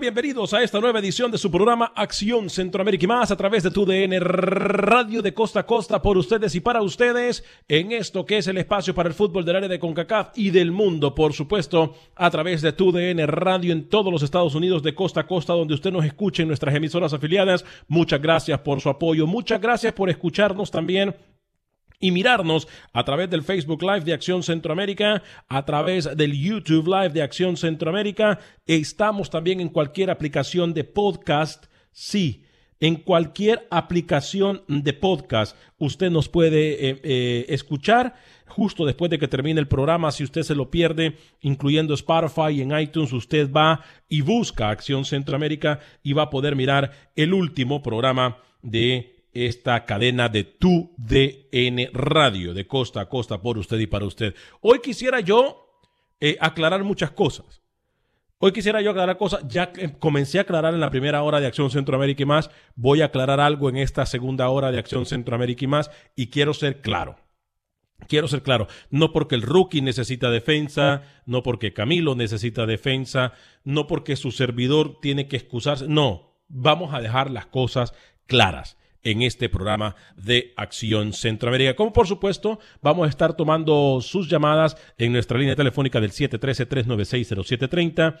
Bienvenidos a esta nueva edición de su programa Acción Centroamérica y más a través de tu DN Radio de Costa a Costa por ustedes y para ustedes en esto que es el espacio para el fútbol del área de CONCACAF y del mundo, por supuesto, a través de tu DN Radio en todos los Estados Unidos de costa a costa donde usted nos escuche en nuestras emisoras afiliadas. Muchas gracias por su apoyo, muchas gracias por escucharnos también y mirarnos a través del Facebook Live de Acción Centroamérica, a través del YouTube Live de Acción Centroamérica. Estamos también en cualquier aplicación de podcast. Sí, en cualquier aplicación de podcast usted nos puede eh, eh, escuchar justo después de que termine el programa. Si usted se lo pierde, incluyendo Spotify en iTunes, usted va y busca Acción Centroamérica y va a poder mirar el último programa de esta cadena de tu DN Radio, de costa a costa, por usted y para usted. Hoy quisiera yo eh, aclarar muchas cosas. Hoy quisiera yo aclarar cosas, ya que comencé a aclarar en la primera hora de Acción Centroamérica y más, voy a aclarar algo en esta segunda hora de Acción Centroamérica y más, y quiero ser claro. Quiero ser claro, no porque el rookie necesita defensa, no porque Camilo necesita defensa, no porque su servidor tiene que excusarse, no, vamos a dejar las cosas claras en este programa de Acción Centroamérica. Como por supuesto, vamos a estar tomando sus llamadas en nuestra línea telefónica del 713-396-0730,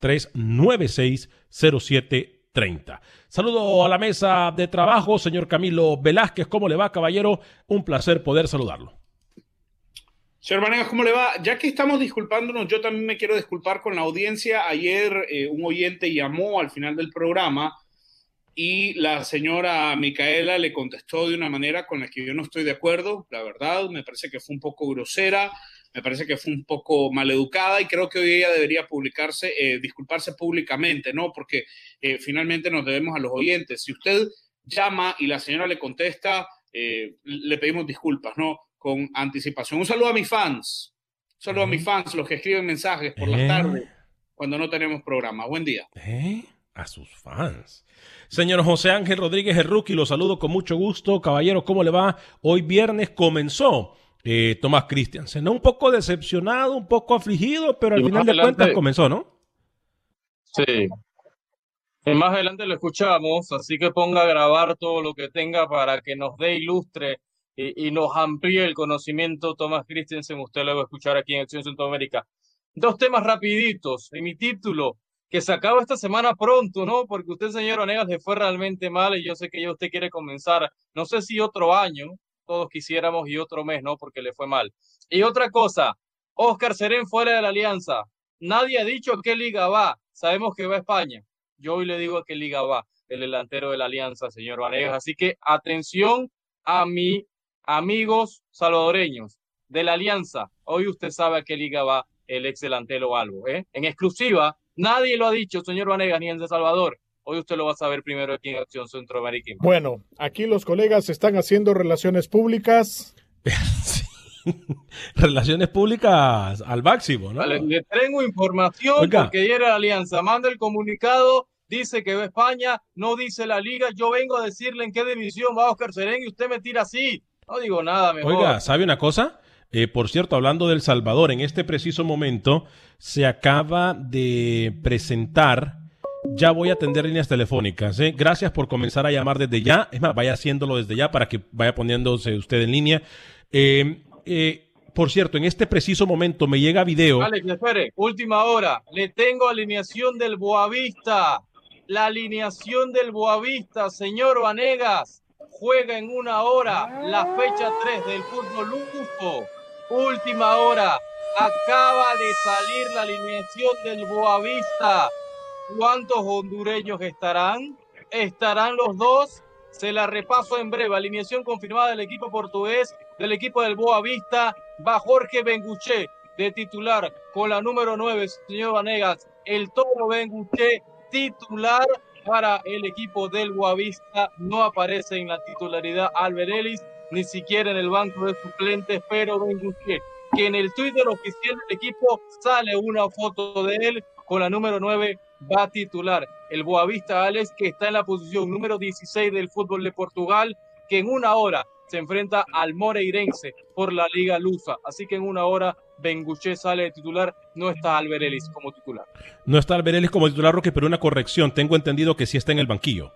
713-396-0730. Saludo a la mesa de trabajo, señor Camilo Velázquez. ¿Cómo le va, caballero? Un placer poder saludarlo. Señor Vanegas, ¿cómo le va? Ya que estamos disculpándonos, yo también me quiero disculpar con la audiencia. Ayer eh, un oyente llamó al final del programa y la señora Micaela le contestó de una manera con la que yo no estoy de acuerdo, la verdad, me parece que fue un poco grosera, me parece que fue un poco maleducada y creo que hoy ella debería publicarse, eh, disculparse públicamente, ¿no? Porque eh, finalmente nos debemos a los oyentes. Si usted llama y la señora le contesta, eh, le pedimos disculpas, ¿no? Con anticipación. Un saludo a mis fans, un saludo a mis fans, los que escriben mensajes por la tarde cuando no tenemos programa. Buen día. A sus fans. Señor José Ángel Rodríguez, rookie, lo saludo con mucho gusto. Caballero, ¿cómo le va? Hoy viernes comenzó eh, Tomás Christiansen. Un poco decepcionado, un poco afligido, pero al final de cuentas comenzó, ¿no? Sí. Y más adelante lo escuchamos, así que ponga a grabar todo lo que tenga para que nos dé ilustre y, y nos amplíe el conocimiento Tomás Christiansen. Usted lo va a escuchar aquí en Acción Centroamérica. Dos temas rapiditos. En mi título, que se acaba esta semana pronto, ¿no? Porque usted, señor Onegas, le fue realmente mal y yo sé que ya usted quiere comenzar, no sé si otro año, todos quisiéramos, y otro mes, ¿no? Porque le fue mal. Y otra cosa, Oscar Serén fuera de la alianza. Nadie ha dicho a qué liga va. Sabemos que va a España. Yo hoy le digo a qué liga va el delantero de la alianza, señor Vanegas. Así que atención a mi amigos salvadoreños de la alianza. Hoy usted sabe a qué liga va el ex delantero Albo. ¿eh? En exclusiva, Nadie lo ha dicho, señor Vanegas, ni en El Salvador. Hoy usted lo va a saber primero aquí en Acción Centroamérica. Bueno, aquí los colegas están haciendo relaciones públicas. relaciones públicas al máximo, ¿no? Vale, le tengo información Oiga. porque ayer la Alianza manda el comunicado, dice que va a España, no dice la liga. Yo vengo a decirle en qué división va Oscar Serén y usted me tira así. No digo nada, mejor. Oiga, ¿sabe una cosa? Eh, por cierto, hablando del Salvador, en este preciso momento se acaba de presentar. Ya voy a atender líneas telefónicas. ¿eh? Gracias por comenzar a llamar desde ya. Es más, vaya haciéndolo desde ya para que vaya poniéndose usted en línea. Eh, por cierto, en este preciso momento me llega video. Alex, espere, última hora. Le tengo alineación del Boavista. La alineación del Boavista, señor Vanegas. Juega en una hora la fecha 3 del fútbol luso. Última hora. Acaba de salir la alineación del Boavista. ¿Cuántos hondureños estarán? ¿Estarán los dos? Se la repaso en breve. Alineación confirmada del equipo portugués, del equipo del Boavista. Va Jorge Benguché de titular con la número 9, señor Vanegas. El Toro Benguché titular para el equipo del Boavista. No aparece en la titularidad Albert Ellis, ni siquiera en el banco de suplentes, pero Benguché, que en el Twitter oficial del equipo sale una foto de él con la número 9 va a titular el Boavista Alex, que está en la posición número 16 del fútbol de Portugal, que en una hora se enfrenta al Moreirense por la Liga Lusa. Así que en una hora Benguché sale de titular, no está Albert Ellis como titular. No está Alberelis como titular, Roque, pero una corrección. Tengo entendido que sí está en el banquillo.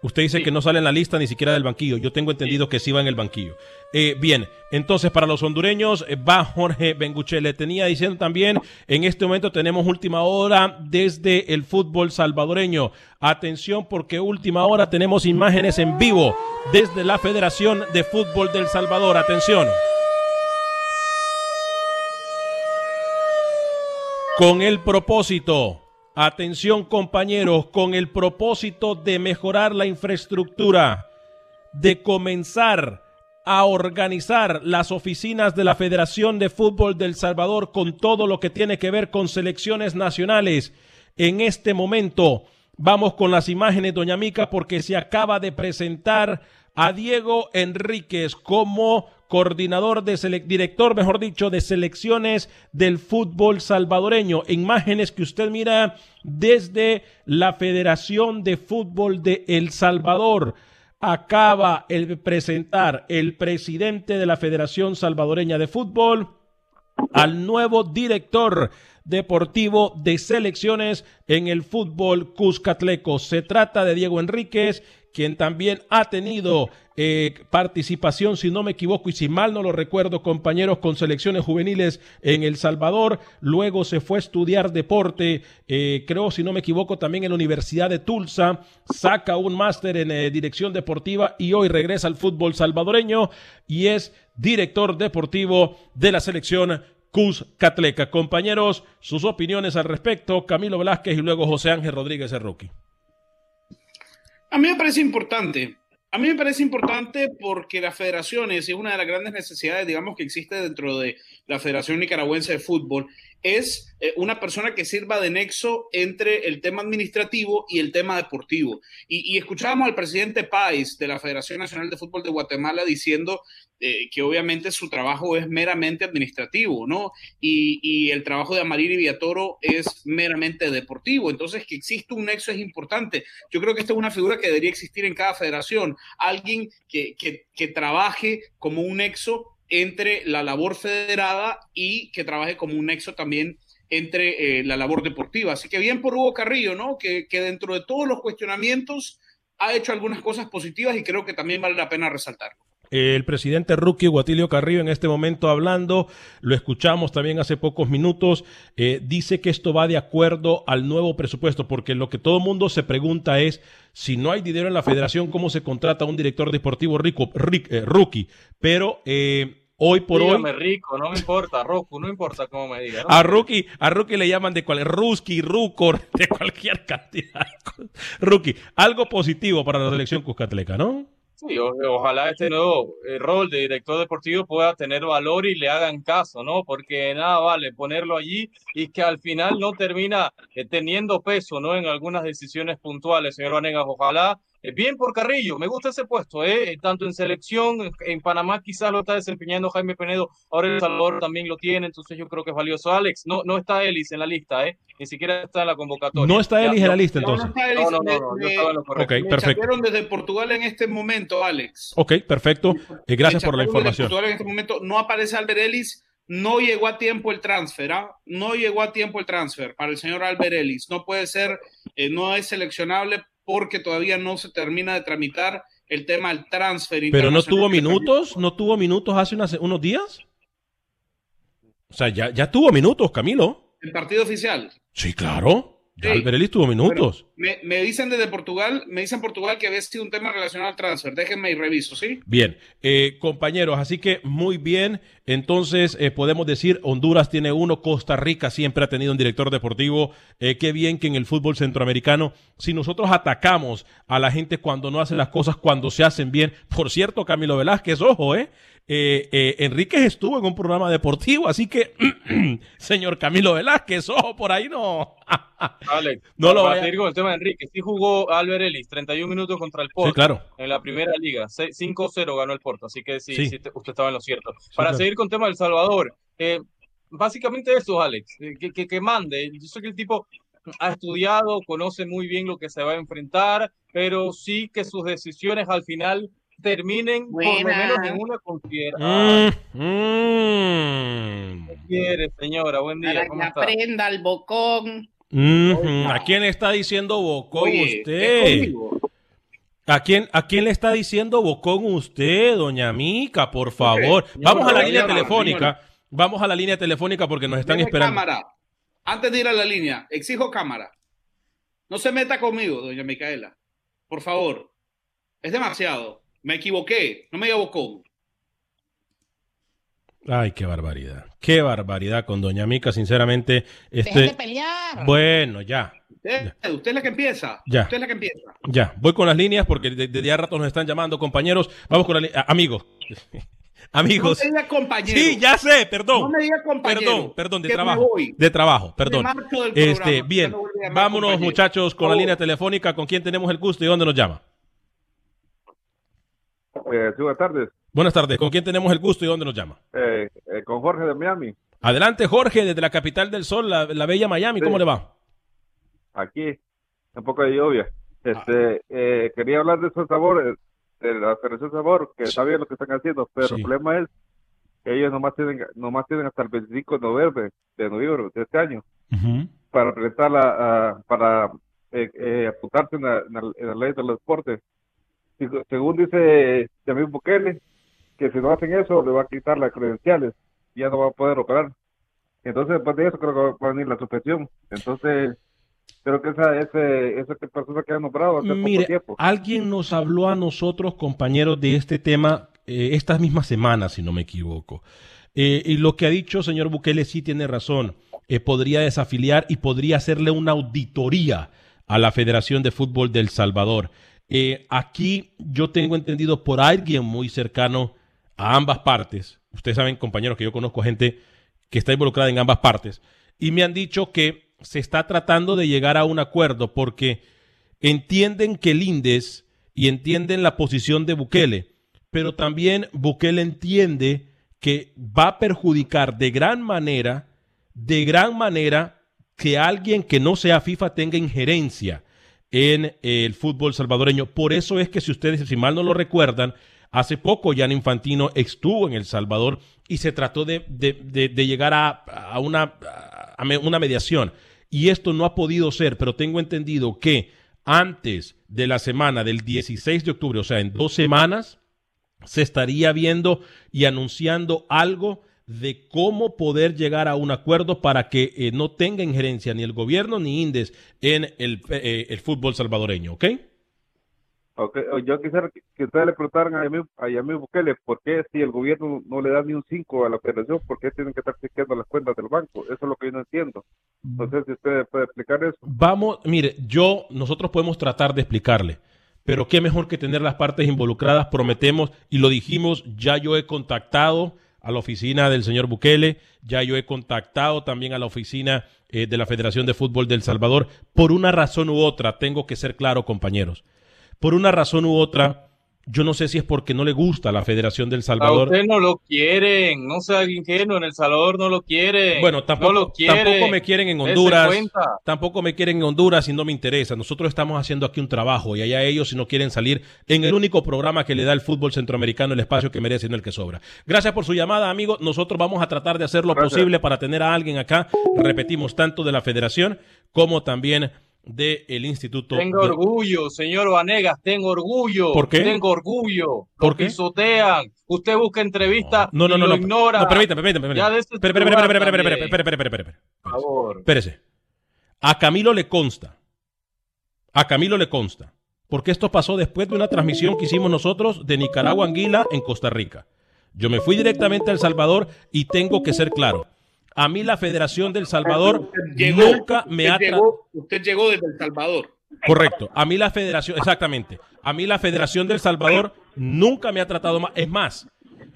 Usted dice Sí. que no sale en la lista ni siquiera del banquillo. Yo tengo entendido que sí va en el banquillo. Eh, bien, entonces para los hondureños eh, va Jorge Benguche. Le tenía diciendo también, en este momento tenemos última hora desde el fútbol salvadoreño. Atención porque última hora tenemos imágenes en vivo desde la Federación de Fútbol del Salvador. Atención. Con el propósito, atención compañeros, con el propósito de mejorar la infraestructura, de comenzar a organizar las oficinas de la Federación de Fútbol del Salvador con todo lo que tiene que ver con selecciones nacionales. En este momento vamos con las imágenes, doña Mica, porque se acaba de presentar a Diego Enríquez como coordinador de director, mejor dicho, de selecciones del fútbol salvadoreño. Imágenes que usted mira desde la Federación de Fútbol de El Salvador. Acaba de presentar el presidente de la Federación Salvadoreña de Fútbol al nuevo director deportivo de selecciones en el fútbol Cuscatleco. Se trata de Diego Enríquez, quien también ha tenido eh, participación, si no me equivoco y si mal no lo recuerdo, compañeros con selecciones juveniles en El Salvador. Luego se fue a estudiar deporte, eh, creo, si no me equivoco, también en la Universidad de Tulsa. Saca un máster en eh, dirección deportiva y hoy regresa al fútbol salvadoreño y es director deportivo de la selección Cuscatleca. Compañeros, sus opiniones al respecto, Camilo Velázquez y luego José Ángel Rodríguez el Rookie. A mí me parece importante. A mí me parece importante porque las federaciones, y una de las grandes necesidades, digamos, que existe dentro de la Federación Nicaragüense de Fútbol, es eh, una persona que sirva de nexo entre el tema administrativo y el tema deportivo. Y, y escuchábamos al presidente Páez de la Federación Nacional de Fútbol de Guatemala diciendo eh, que obviamente su trabajo es meramente administrativo, ¿no? Y, y el trabajo de Amariri Villatoro es meramente deportivo. Entonces, que existe un nexo es importante. Yo creo que esta es una figura que debería existir en cada federación. Alguien que, que, que trabaje como un nexo entre la labor federada y que trabaje como un nexo también entre eh, la labor deportiva. Así que bien por Hugo Carrillo, ¿no? Que, que dentro de todos los cuestionamientos ha hecho algunas cosas positivas y creo que también vale la pena resaltarlo. El presidente rookie Guatilio Carrillo en este momento hablando, lo escuchamos también hace pocos minutos, eh, dice que esto va de acuerdo al nuevo presupuesto, porque lo que todo el mundo se pregunta es, si no hay dinero en la federación, ¿cómo se contrata a un director deportivo rico, ric- eh, rookie? Pero eh, hoy por Dígame hoy... rico, no me importa, Roku, no importa cómo me diga. ¿no? A Rookie, a Rookie le llaman de cual, Ruski, Rucor, de cualquier cantidad. Rookie, algo positivo para la selección Cuscatleca, ¿no? Sí, ojalá este nuevo eh, rol de director deportivo pueda tener valor y le hagan caso, ¿no? Porque nada vale ponerlo allí y que al final no termina eh, teniendo peso, ¿no? En algunas decisiones puntuales, señor Vanegas. Ojalá Bien por Carrillo, me gusta ese puesto, ¿eh? tanto en selección, en Panamá quizás lo está desempeñando Jaime Penedo, ahora El Salvador también lo tiene, entonces yo creo que es valioso. Alex, no, no está Ellis en la lista, ¿eh? ni siquiera está en la convocatoria. No está Ya, Ellis en la no, lista No, no entonces. está No, no, Ellis, no, no, me- yo estaba en lo correcto. Ok, me perfecto. chatearon desde Portugal en este momento, Alex. Ok, perfecto. Eh, gracias por la información. Portugal en este momento no aparece Albert Ellis. No llegó a tiempo el transfer, ¿ah? No llegó a tiempo el transfer para el señor Albert Ellis. No puede ser, eh, no es seleccionable porque todavía no se termina de tramitar el tema del transfer. Pero no tuvo minutos, no tuvo minutos hace unas- unos días. O sea, ya, ya tuvo minutos, Camilo. El partido oficial. Sí, claro. Sí. Alberelis tuvo minutos. Me, me dicen desde Portugal, me dicen Portugal que había sido un tema relacionado al transfer. Déjenme y reviso, ¿sí? Bien, eh, compañeros, así que muy bien. Entonces eh, podemos decir, Honduras tiene uno, Costa Rica siempre ha tenido un director deportivo. Eh, qué bien que en el fútbol centroamericano, si nosotros atacamos a la gente cuando no hacen las cosas, cuando se hacen bien. Por cierto, Camilo Velázquez, ojo, eh. Eh, eh, Enríquez estuvo en un programa deportivo, así que, señor Camilo Velázquez, ojo, por ahí no. Alex, No lo vaya- seguir con el tema de Enrique, sí jugó Albert Ellis, 31 minutos contra el Porto. Sí, claro. En la primera liga, Se- 5-0 ganó el Porto, así que sí, Sí. sí te- usted estaba en lo cierto. Para claro. seguir con el tema del Salvador, eh, básicamente eso, Alex, eh, que, que, que mande. Yo sé que el tipo ha estudiado, conoce muy bien lo que se va a enfrentar, pero sí que sus decisiones al final terminen por lo Buena. menos en una consideración. Mm, mm. quiere, señora? Buen día, ¿cómo está? aprenda el bocón. ¿A quién le está diciendo bocón Oye, usted? ¿A quién, ¿A quién le está diciendo bocón usted, doña Mica? Por favor. Vamos a la línea llamar, telefónica. señora. Vamos a la línea telefónica porque nos están Deme esperando. cámara. Antes de ir a la línea, exijo cámara. No se meta conmigo, doña Micaela. Por favor. Es demasiado. Me equivoqué. No me diga bocón. Ay, qué barbaridad. Qué barbaridad con doña Mica, sinceramente. Dejen de Este... pelear. Bueno, ya. Usted, usted es la que empieza. Ya. Usted es la que empieza. Ya, voy con las líneas porque de- desde ya rato nos están llamando compañeros. Vamos con la línea. Amigos. No Amigos. me diga compañero. Sí, ya sé, perdón. No me diga compañero. Perdón, perdón, de trabajo. De trabajo, perdón. Este, bien. no Vámonos, compañero. muchachos, con la línea telefónica. ¿Con quién tenemos el gusto y dónde nos llama? Eh, sí, buenas tardes. Buenas tardes. ¿Con quién tenemos el gusto y dónde nos llama? Eh, eh, con Jorge de Miami. Adelante, Jorge, desde la capital del sol, la, la bella Miami. ¿Cómo Sí. le va? Aquí, un poco de lluvia. Este, eh, quería hablar de esos sabores, de la Federación Sabor, que está bien lo que están haciendo, pero Sí. el problema es que ellos nomás tienen, nomás tienen hasta el 25 de noviembre, de noviembre de este año para presentarla, a- para eh, eh, apuntarse en la, en la- en la ley de los deportes. Y según dice Yamil Bukele, que si no hacen eso, le va a quitar las credenciales, ya no va a poder operar. Entonces, después de eso, creo que va a venir la suspensión. Entonces, creo que esa, ese, esa persona que ha nombrado hace Mire, poco tiempo. alguien nos habló a nosotros, compañeros, de este tema eh, estas mismas semanas, si no me equivoco. Eh, y lo que ha dicho señor Bukele sí tiene razón. Eh, podría desafiliar y podría hacerle una auditoría a la Federación de Fútbol del Salvador. Eh, aquí yo tengo entendido por alguien muy cercano a ambas partes. Ustedes saben, compañeros, que yo conozco gente que está involucrada en ambas partes. Y me han dicho que se está tratando de llegar a un acuerdo porque entienden que el INDES y entienden la posición de Bukele, pero también Bukele entiende que va a perjudicar de gran manera, de gran manera, que alguien que no sea FIFA tenga injerencia en el fútbol salvadoreño. Por eso es que si ustedes, si mal no lo recuerdan, hace poco Jan Infantino estuvo en El Salvador y se trató de, de- de- de llegar a, a una, a una mediación. Y esto no ha podido ser, pero tengo entendido que antes de la semana del 16 de octubre, o sea, en dos semanas, se estaría viendo y anunciando algo de cómo poder llegar a un acuerdo para que eh, no tenga injerencia ni el gobierno ni Indes en el, eh, el fútbol salvadoreño, ¿ok? Ok, Yo quisiera que, que ustedes le preguntaran a Yamil, a Yamil Bukele por qué si el gobierno no le da ni un 5 a la federación, por qué tienen que estar chequeando las cuentas del banco. Eso es lo que yo no entiendo. No sé si usted puede explicar eso. Vamos, mire, yo, nosotros podemos tratar de explicarle, pero qué mejor que tener las partes involucradas, prometemos, y lo dijimos, ya yo he contactado a la oficina del señor Bukele, ya yo he contactado también a la oficina eh, de la Federación de Fútbol del Salvador, por una razón u otra, tengo que ser claro, compañeros. por una razón u otra, yo no sé si es porque no le gusta la Federación del A Salvador. usted no lo quieren, no sea ingenuo, en El Salvador no lo quieren. Bueno, tampoco, no lo quieren. tampoco me quieren en Honduras. Tampoco me quieren en Honduras y no me interesa. Nosotros estamos haciendo aquí un trabajo y allá ellos si no quieren salir en el único programa que le da el fútbol centroamericano el espacio que merece y no el que sobra. Gracias por su llamada, amigo. Nosotros vamos a tratar de hacer lo Gracias. posible para tener a alguien acá. Repetimos, tanto de la federación como también del Instituto. Tengo de- orgullo, señor Vanegas, tengo orgullo. ¿Por qué? Tengo orgullo. ¿Por qué? pisotean. Usted busca entrevistas No, no, y no, lo no. ignora. No, permítame, permítame. Ya permítame. de espere, espere, espere, espere. Por favor. Espérese. A Camilo le consta. A Camilo le consta. Porque esto pasó después de una transmisión que hicimos nosotros de Nicaragua Anguila en Costa Rica. Yo me fui directamente a El Salvador y tengo que ser claro. A mí la Federación del Salvador llegó- nunca me usted ha llegó, usted llegó desde El Salvador. Correcto. A mí la Federación, exactamente. A mí la Federación del Salvador nunca me ha tratado más. Es más,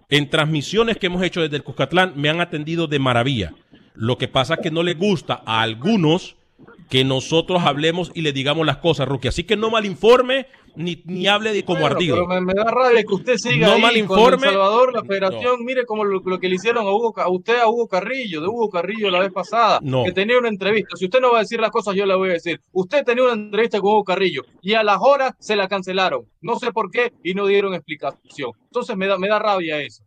en transmisiones que hemos hecho desde el Cuscatlán me han atendido de maravilla. Lo que pasa es que no le gusta a algunos que nosotros hablemos y le digamos las cosas, Rookie. Así que no malinforme ni, ni hable de como Bueno, ardido. pero me, me da rabia que usted siga No ahí malinforme. El Salvador, la federación, mire como lo, lo que le hicieron a, Hugo, a usted, a Hugo Carrillo, de Hugo Carrillo la vez pasada, No. que tenía una entrevista. Si usted no va a decir las cosas, yo le voy a decir. Usted tenía una entrevista con Hugo Carrillo y a las horas se la cancelaron. No sé por qué y no dieron explicación. Entonces me da, me da rabia eso.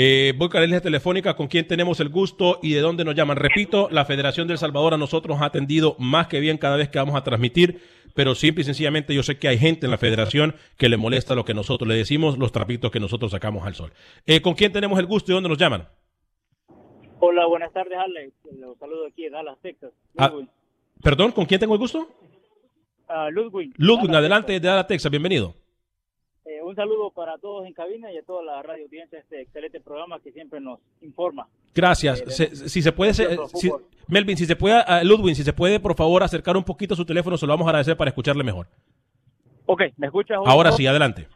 Eh, voy con la línea telefónica con quien tenemos el gusto y de dónde nos llaman. Repito, la Federación del Salvador a nosotros nos ha atendido más que bien cada vez que vamos a transmitir, pero simple y sencillamente yo sé que hay gente en la Federación que le molesta lo que nosotros le decimos, los trapitos que nosotros sacamos al sol. Eh, ¿Con quién tenemos el gusto y dónde nos llaman? Hola, buenas tardes, Alex. Los saludo aquí de Dallas, Texas. Ah. Perdón, ¿con quién tengo el gusto? Ah, Ludwig. Ludwig, Dallas, adelante Texas. de Dallas, Texas, bienvenido. Un saludo para todos en cabina y a toda la radio audiencia este excelente programa que siempre nos informa. Gracias. Eh, Se- si se puede, se- si-. Melvin, si se puede, ah, Ludwig, si se puede, por favor, acercar un poquito su teléfono, se lo vamos a agradecer para escucharle mejor. Ok, ¿me escuchas? Ahora sí, adelante.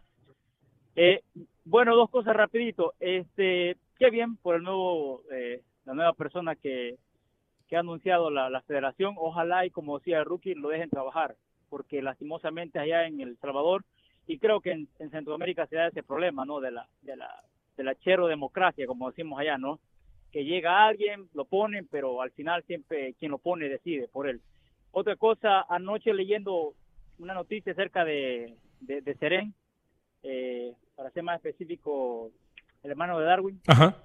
Eh, bueno, dos cosas rapidito. Este, qué bien por el nuevo, eh, la nueva persona que, que ha anunciado la, la federación. Ojalá y como decía el rookie lo dejen trabajar, porque lastimosamente allá en El Salvador y creo que en, en Centroamérica se da ese problema, ¿no? De la, de la, de la chero democracia, como decimos allá, ¿no? Que llega alguien, lo ponen, pero al final siempre quien lo pone decide por él. Otra cosa, anoche leyendo una noticia acerca de, de, de Serén, eh, para ser más específico, el hermano de Darwin, Ajá.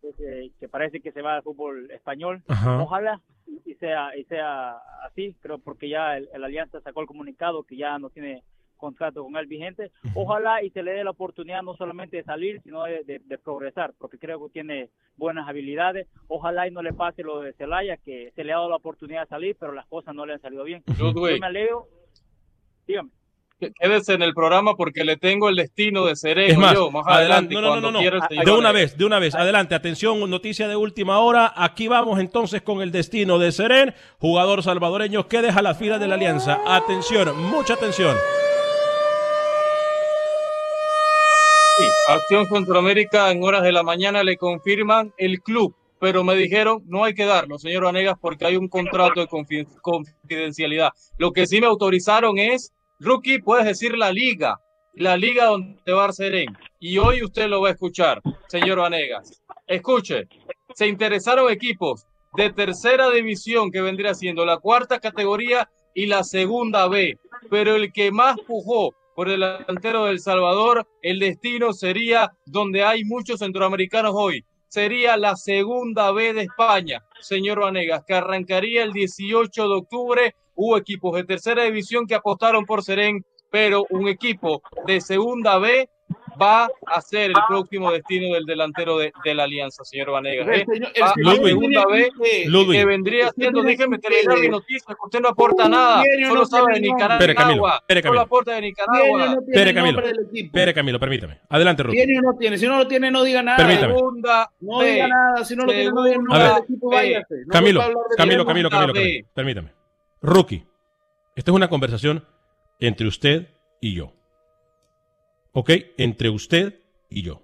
que, parece que se va al fútbol español. Ajá. Ojalá y sea, y sea así, creo, porque ya el, el Alianza sacó el comunicado que ya no tiene contrato con él vigente. Ojalá y se le dé la oportunidad no solamente de salir, sino de, de- de progresar, porque creo que tiene buenas habilidades. Ojalá y no le pase lo de Celaya, que se le ha dado la oportunidad de salir, pero las cosas no le han salido bien. Yo me alegro. Dígame. Quédese en el programa porque le tengo el destino de Sereno Es más, yo, más adelante, no, no, no, no, De una vez, de una vez, adelante, atención, noticia de última hora. Aquí vamos entonces con el destino de Seren, jugador salvadoreño que deja la fila de la Alianza. Atención, mucha atención. Sí, Acción Centroamérica en horas de la mañana le confirman el club, pero me dijeron no hay que darlo, señor Vanegas, porque hay un contrato de confi- confidencialidad. Lo que sí me autorizaron es, rookie, puedes decir la liga, la liga donde va Serén. Y hoy usted lo va a escuchar, señor Vanegas. Escuche, se interesaron equipos de tercera división que vendría siendo la cuarta categoría y la segunda B, pero el que más pujó por el delantero del Salvador, el destino sería donde hay muchos centroamericanos hoy. Sería la segunda B de España, señor Vanegas, que arrancaría el 18 de octubre. Hubo equipos de tercera división que apostaron por Serén, pero un equipo de segunda B va a ser el próximo destino del delantero de, de la Alianza, señor Vanegas. ¿eh? señor- el Va a señor segunda B que- Ludwig. que vendría siendo, déjeme que- terminar mi noticia, que usted no aporta nada, solo no sabe de tiene nombre. Nicaragua, Espere, Camilo, solo Camilo. aporta de ¿Tiene o Nicaragua. no tiene Espere, el Camilo. Camilo, permítame. Adelante, Ruth. ¿Tiene o no tiene? Si no lo tiene, no diga nada. Permítame. Segunda No B. diga nada. Si no lo tiene, no diga nada ver. del equipo, B. váyase. No Camilo, Camilo. Camilo. Camilo, permítame. Rookie, esta es una conversación entre usted y yo. ¿Ok? Entre usted y yo.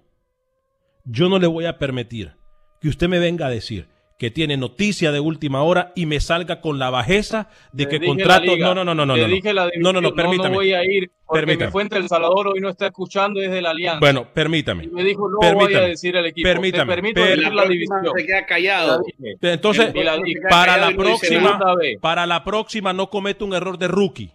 Yo no le voy a permitir que usted me venga a decir que tiene noticia de última hora y me salga con la bajeza de Te que contrato. liga, No, no, no, no, no. te no, no. dije la No, no, no, división, permítame. No, voy a ir porque Permítame. mi fuente del Salvador hoy no está escuchando desde la Alianza. Bueno, permítame. Y me dijo, no voy Permítame. a decir el equipo. Permítame. Te permito Per- La división. se queda callado. Entonces, la para la próxima, para la próxima no cometa un error de rookie.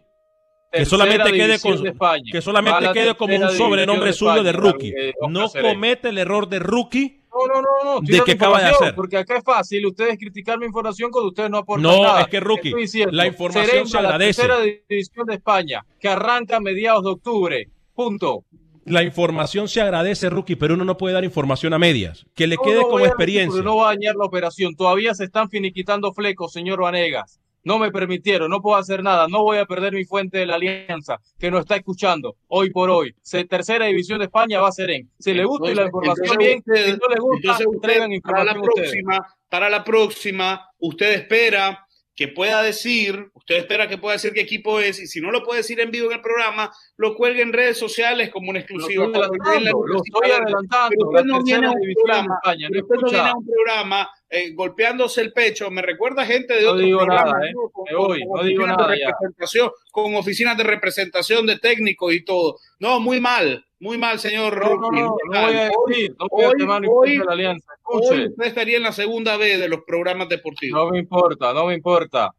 Que solamente quede con de España. que solamente quede como un sobrenombre suyo de España, rookie. eh, Oscar No comete el error de rookie. No, no, no, no. ¿De la acaba de hacer? Porque acá es fácil ustedes criticar mi información cuando ustedes no aportan No, nada. es que, rookie, diciendo, la información Serena, se agradece. La tercera división de España, que arranca a mediados de octubre. Punto. La información se agradece, rookie, pero uno no puede dar información a medias. Que le No quede lo como decir experiencia. porque No va a dañar la operación. Todavía se están finiquitando flecos, señor Vanegas. No me permitieron, no puedo hacer nada. No voy a perder mi fuente de la alianza, que nos está escuchando hoy por hoy. Se- tercera división de España va a ser en. Si le gusta la información Entonces bien, usted- si no le gusta, entonces usted, traigan para la información ustedes. próxima, para la próxima, usted espera que pueda decir, usted espera que pueda decir qué equipo es, y si no lo puede decir en vivo en el programa, lo cuelgue en redes sociales como una exclusiva. Lo estoy adelantando, lo estoy adelantando, Pero usted no viene a un programa, España, ¿no usted no viene a un programa eh, golpeándose el pecho, me recuerda gente de No otros digo programas, nada, ¿eh? con, Me voy, con no digo nada de representación, con oficinas de representación de técnicos y todo. No, muy mal, muy mal, señor No, no, no, voy a decir, no voy a hoy- quemar mi hoy- la alianza. Hoy Escuche, usted estaría en la segunda B de los programas deportivos. no me importa, no me importa.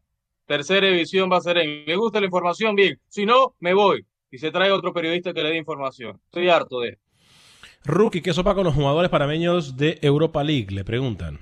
Tercera división va a ser en. Me gusta la información, bien. Si no, me voy. Y se trae otro periodista que le dé información. Estoy harto de. Rookie, ¿qué sopa con los jugadores panameños de Europa League? Le preguntan.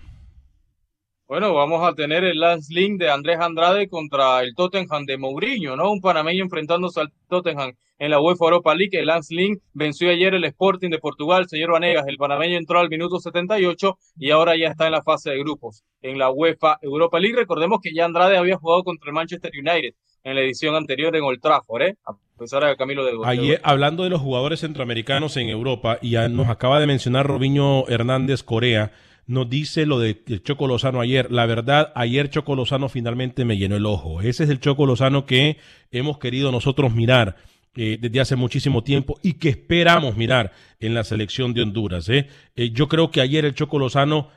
Bueno, vamos a tener el Lance Link de Andrés Andrade contra el Tottenham de Mourinho, ¿no? Un panameño enfrentándose al Tottenham en la UEFA Europa League. El Lance Link venció ayer el Sporting de Portugal, señor Vanegas. El panameño entró al minuto 78 y ahora ya está en la fase de grupos en la UEFA Europa League. Recordemos que ya Andrade había jugado contra el Manchester United en la edición anterior en Old Trafford, ¿eh? A pesar de Camilo de Ayer, hablando de los jugadores centroamericanos en Europa, y nos acaba de mencionar Robinho Hernández Corea, nos dice lo de Choco Lozano ayer. La verdad, ayer Choco Lozano finalmente me llenó el ojo. Ese es el Choco Lozano que hemos querido nosotros mirar eh, desde hace muchísimo tiempo y que esperamos mirar en la selección de Honduras. ¿eh? Eh, yo creo que ayer el Choco Lozano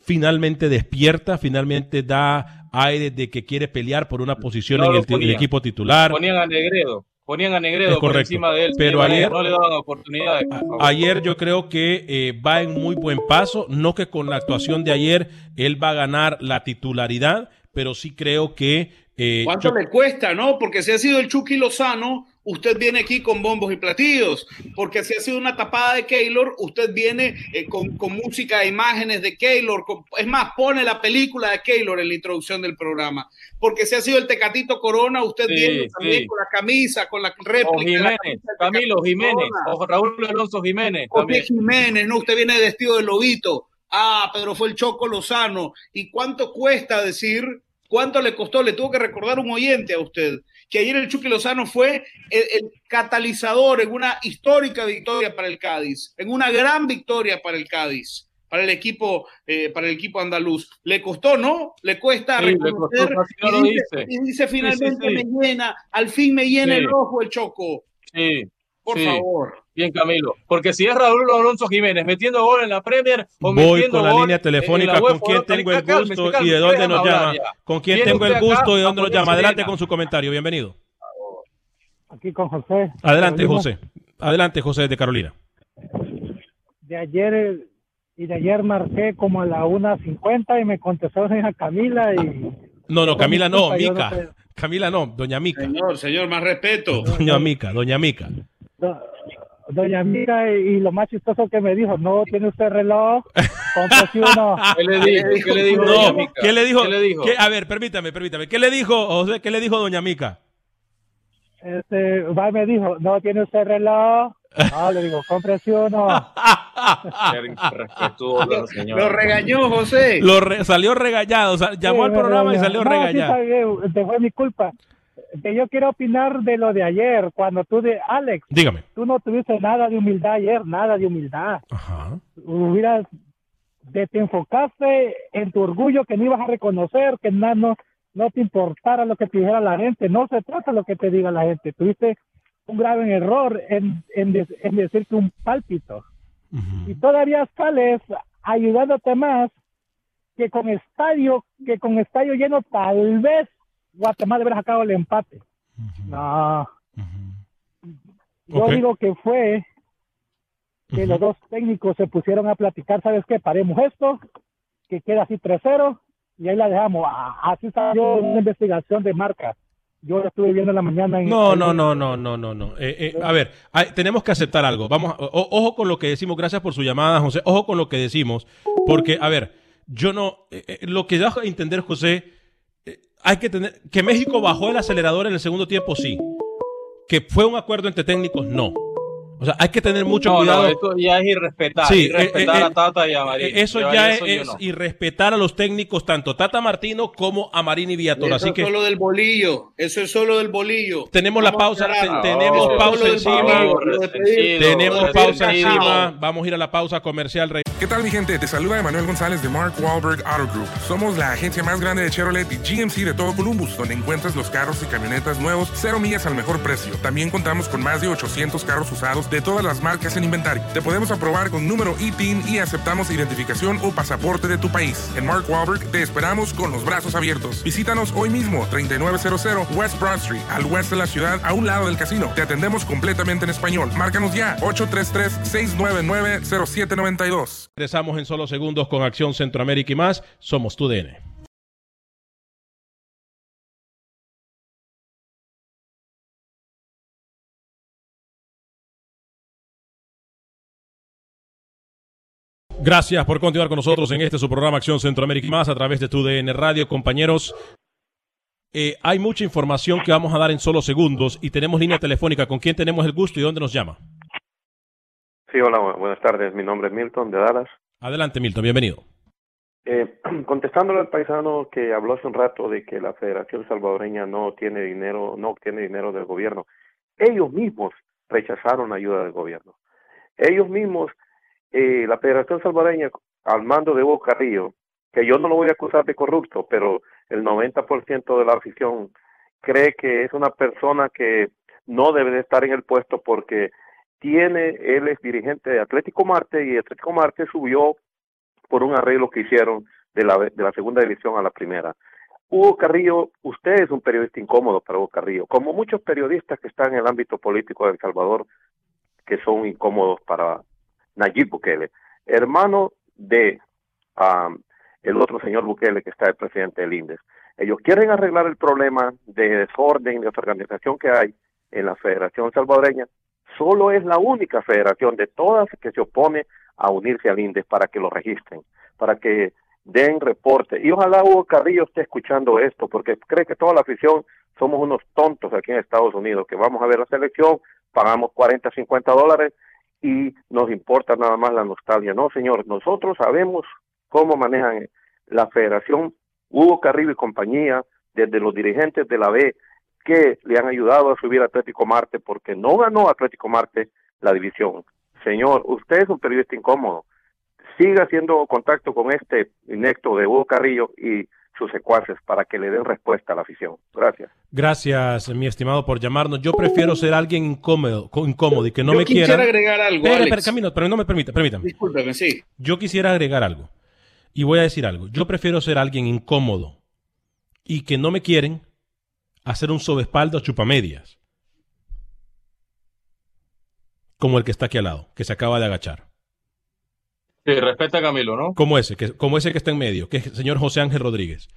finalmente despierta, finalmente da aire de que quiere pelear por una posición No en el, el equipo titular. Ponían a Negredo, ponían a Negredo por encima de él. Pero ayer- no le daban oportunidades. Ayer yo creo que eh, va en muy buen paso, no que con la actuación de ayer él va a ganar la titularidad, pero sí creo que... eh, ¿Cuánto yo- le cuesta, no? Porque si ha sido el Chucky Lozano, usted viene aquí con bombos y platillos. Porque si ha sido una tapada de Keylor, usted viene eh, con, con música e imágenes de Keylor. con- es más, pone la película de Keylor en la introducción del programa. Porque si ha sido el Tecatito Corona, usted Sí, viene también sí. con la camisa, con la réplica. Jiménez, Camilo Jiménez, o Raúl Alonso Jiménez también. Jiménez, no, usted viene vestido de lobito. Ah, pero fue el Choco Lozano. ¿Y cuánto cuesta decir? ¿Cuánto le costó? Le tuvo que recordar un oyente a usted que ayer el Chucky Lozano fue el, el catalizador en una histórica victoria para el Cádiz, en una gran victoria para el Cádiz, para el equipo, eh, para el equipo andaluz. Le costó, ¿no? Le cuesta Sí, le reconocer costó, y, dice, dice. y dice finalmente sí, sí. me llena, al fin me llena el ojo el Choco. Sí, Por favor. Bien, Camilo. Porque si es Raúl Alonso Jiménez metiendo gol en la Premier o Voy metiendo con la gol línea telefónica la con Europa tengo el gusto y de dónde nos llama. Con quién Viene tengo el gusto y de dónde nos llama. Adelante con su comentario. Bienvenido. Aquí con José. Adelante, Carolina. José. Adelante, José de Carolina. De ayer eh, y de ayer marqué como a la 1.50 y me contestó doña Camila y No, no, Camila no, Mica. Camila no, doña Mica. Señor, señor, más respeto. Doña Mica, doña Mica. Do- doña Mira y, y lo más chistoso que me dijo, no tiene usted reloj, cómprese uno. ¿Qué le dijo? ¿Qué le dijo doña No, Mica? ¿qué le dijo? ¿Qué le dijo? ¿Qué- a ver, permítame, permítame. ¿Qué le dijo, José? ¿Qué le dijo doña Mica? Este, va y me dijo, no tiene usted reloj. No, le digo, cómprese uno. Lo regañó José. Lo re- salió regañado, o sea, llamó Sí, al programa y salió No, sí, regañado. sabe, fue mi culpa. Que yo quiero opinar de lo de ayer, cuando tú de Alex, Dígame. tú no tuviste nada de humildad ayer, nada de humildad. Ajá. Hubieras, de, te enfocaste en tu orgullo que no ibas a reconocer, que na- no, no te importara lo que te dijera la gente. No se trata lo que te diga la gente. Tuviste un grave error en, en, en decir que un pálpito. Y todavía sales ayudándote más que con estadio, que con estadio lleno tal vez Guatemala hubiera sacado el empate. No. Yo Ok. digo que fue que los dos técnicos se pusieron a platicar, ¿sabes qué? Paremos esto, que queda así 3-0 y ahí la dejamos. Ah, Así salió una investigación de marca. Yo lo estuve viendo en la mañana. En, No, no, no, no, no, no, no. Eh, eh, a ver, hay- tenemos que aceptar algo. Vamos, o- ojo con lo que decimos. Gracias por su llamada, José. Ojo con lo que decimos, porque a ver, yo no, eh, eh, lo que da a entender, José, hay que tener que México bajó el acelerador en el segundo tiempo, sí. Que fue un acuerdo entre técnicos, no. O sea, hay que tener mucho No, cuidado. no, esto ya es irrespetar. Sí, irrespetar eh, eh, a Tata y a Marín. Eh, Eso Yo- ya eso es, no. irrespetar a los técnicos, tanto Tata Martino como a Marín y Viatora. Eso Así es que solo del bolillo. Eso es solo del bolillo. tenemos la Vamos pausa, tenemos es pausa encima. Tenemos pausa encima. Vamos a ir a la pausa comercial. Rey. ¿Qué tal mi gente? Te saluda Emanuel González de Mark Wahlberg Auto Group. Somos la agencia más grande de Chevrolet y GMC de todo Columbus, donde encuentras los carros y camionetas nuevos, cero millas al mejor precio. También contamos con más de 800 carros usados de todas las marcas en inventario. Te podemos aprobar con número ITIN y aceptamos identificación o pasaporte de tu país. En Mark Wahlberg te esperamos con los brazos abiertos. Visítanos hoy mismo, 3900 West Broad Street, al oeste de la ciudad, a un lado del casino. Te atendemos completamente en español. Márcanos ya, 833-699-0792. Regresamos en solo segundos con Acción Centroamérica y más. Somos tu DN. Gracias por continuar con nosotros en este su programa Acción Centroamérica y más a través de tu DN Radio, compañeros. Eh, hay mucha información que vamos a dar en solo segundos y tenemos línea telefónica. ¿Con quién tenemos el gusto y dónde nos llama? Sí, hola, bu- buenas tardes. Mi nombre es Milton de Dallas. Adelante, Milton, bienvenido. Eh, contestándole al paisano que habló hace un rato de que la Federación Salvadoreña no tiene dinero, no obtiene dinero del gobierno. Ellos mismos rechazaron ayuda del gobierno. Ellos mismos, eh, la Federación Salvadoreña, al mando de Hugo Carrillo, que yo no lo voy a acusar de corrupto, pero el 90% de la afición cree que es una persona que no debe de estar en el puesto porque tiene, él es dirigente de Atlético Marte y Atlético Marte subió por un arreglo que hicieron de la, de la segunda división a la primera. Hugo Carrillo, usted es un periodista incómodo para Hugo Carrillo, como muchos periodistas que están en el ámbito político de El Salvador, que son incómodos para Nayib Bukele, hermano de um, el otro señor Bukele que está el presidente del INDES. Ellos quieren arreglar el problema de desorden y desorganización que hay en la Federación Salvadoreña. Solo es la única federación de todas que se opone a unirse al INDES para que lo registren, para que den reporte. Y ojalá Hugo Carrillo esté escuchando esto, porque cree que toda la afición somos unos tontos aquí en Estados Unidos, que vamos a ver la selección, pagamos 40, 50 dólares y nos importa nada más la nostalgia. No, señor, nosotros sabemos cómo manejan la federación, Hugo Carrillo y compañía, desde los dirigentes de la B, que le han ayudado a subir a Atlético Marte, porque no ganó Atlético Marte la división. Señor, usted es un periodista incómodo. Siga haciendo contacto con este inecto de Hugo Carrillo y sus secuaces para que le den respuesta a la afición. Gracias. Gracias, mi estimado, por llamarnos. Yo prefiero ser alguien incómodo, incómodo y que no Yo me quisiera quieran. agregar algo, Alex. espera, Camilo, pero no me permita, permítame. Discúlpeme, sí. Yo quisiera agregar algo. Y voy a decir algo. Yo prefiero ser alguien incómodo y que no me quieren hacer un sobespaldas chupamedias. Como el que está aquí al lado, que se acaba de agachar. Sí, respeta a Camilo, ¿no? Como ese, que, como ese que está en medio, que es el señor José Ángel Rodríguez.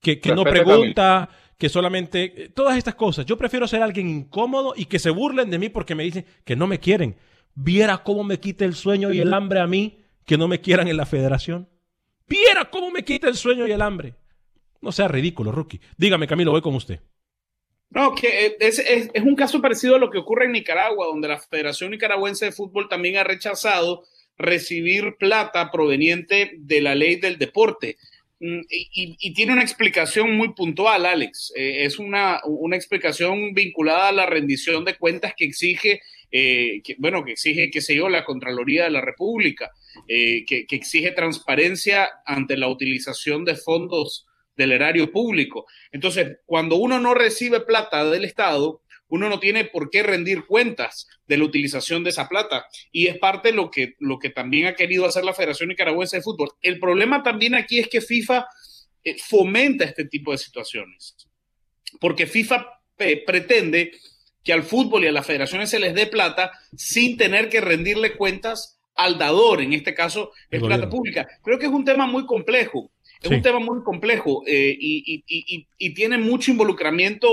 Que, que no pregunta, que solamente. eh, Todas estas cosas. Yo prefiero ser alguien incómodo y que se burlen de mí porque me dicen que no me quieren. Viera cómo me quita el sueño y el hambre a mí que no me quieran en la federación. Viera cómo me quita el sueño y el hambre. No sea ridículo, Rookie. Dígame, Camilo, voy con usted. No, que eh, es, es, es un caso parecido a lo que ocurre en Nicaragua, donde la Federación Nicaragüense de Fútbol también ha rechazado recibir plata proveniente de la ley del deporte. Mm, Y, tiene una explicación muy puntual, Alex. Eh, es una, una explicación vinculada a la rendición de cuentas que exige, eh, que, bueno, que exige, qué sé yo, la Contraloría de la República, eh, que, que exige transparencia ante la utilización de fondos del erario público. Entonces, cuando uno no recibe plata del Estado, uno no tiene por qué rendir cuentas de la utilización de esa plata. Y es parte de lo que, lo que también ha querido hacer la Federación Nicaragüense de Fútbol. El problema también aquí es que FIFA eh, fomenta este tipo de situaciones, porque FIFA pretende que al fútbol y a las federaciones se les dé plata sin tener que rendirle cuentas al dador, en este caso es plata pública. Creo que es un tema muy complejo, es un tema muy complejo eh, y, y, y, tiene mucho involucramiento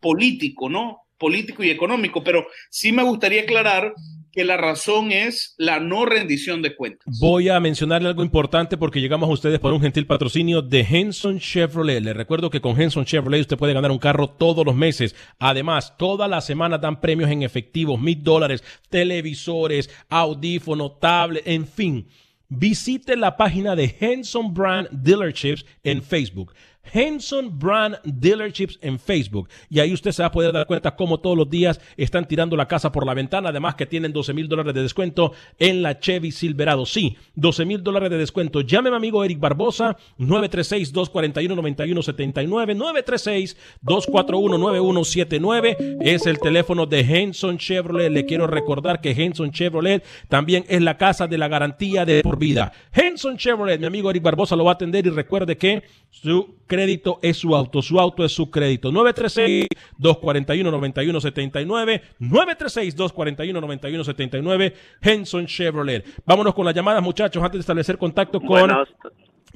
político, ¿no? Político y económico, pero sí me gustaría aclarar que la razón es la no rendición de cuentas. Voy a mencionarle algo importante porque llegamos a ustedes por un gentil patrocinio de Henson Chevrolet. Le recuerdo que con Henson Chevrolet usted puede ganar un carro todos los meses. Además, toda la semana dan premios en efectivo, mil dólares, televisores, audífonos, tablet, en fin. Visite la página de Henson Brand Dealerships en Facebook. Henson Brand Dealerships en Facebook. Y ahí usted se va a poder dar cuenta cómo todos los días están tirando la casa por la ventana. Además que tienen 12 mil dólares de descuento en la Chevy Silverado. Sí, 12 mil dólares de descuento. Llame a mi amigo Eric Barbosa, 936-241-9179. 936-241-9179. Es el teléfono de Henson Chevrolet. Le quiero recordar que Henson Chevrolet también es la casa de la garantía de por vida. Henson Chevrolet, mi amigo Eric Barbosa lo va a atender y recuerde que su crédito es su auto, su auto es su crédito. 936-241-9179, 936-241-9179, Henson Chevrolet. Vámonos con las llamadas, muchachos, antes de establecer contacto con...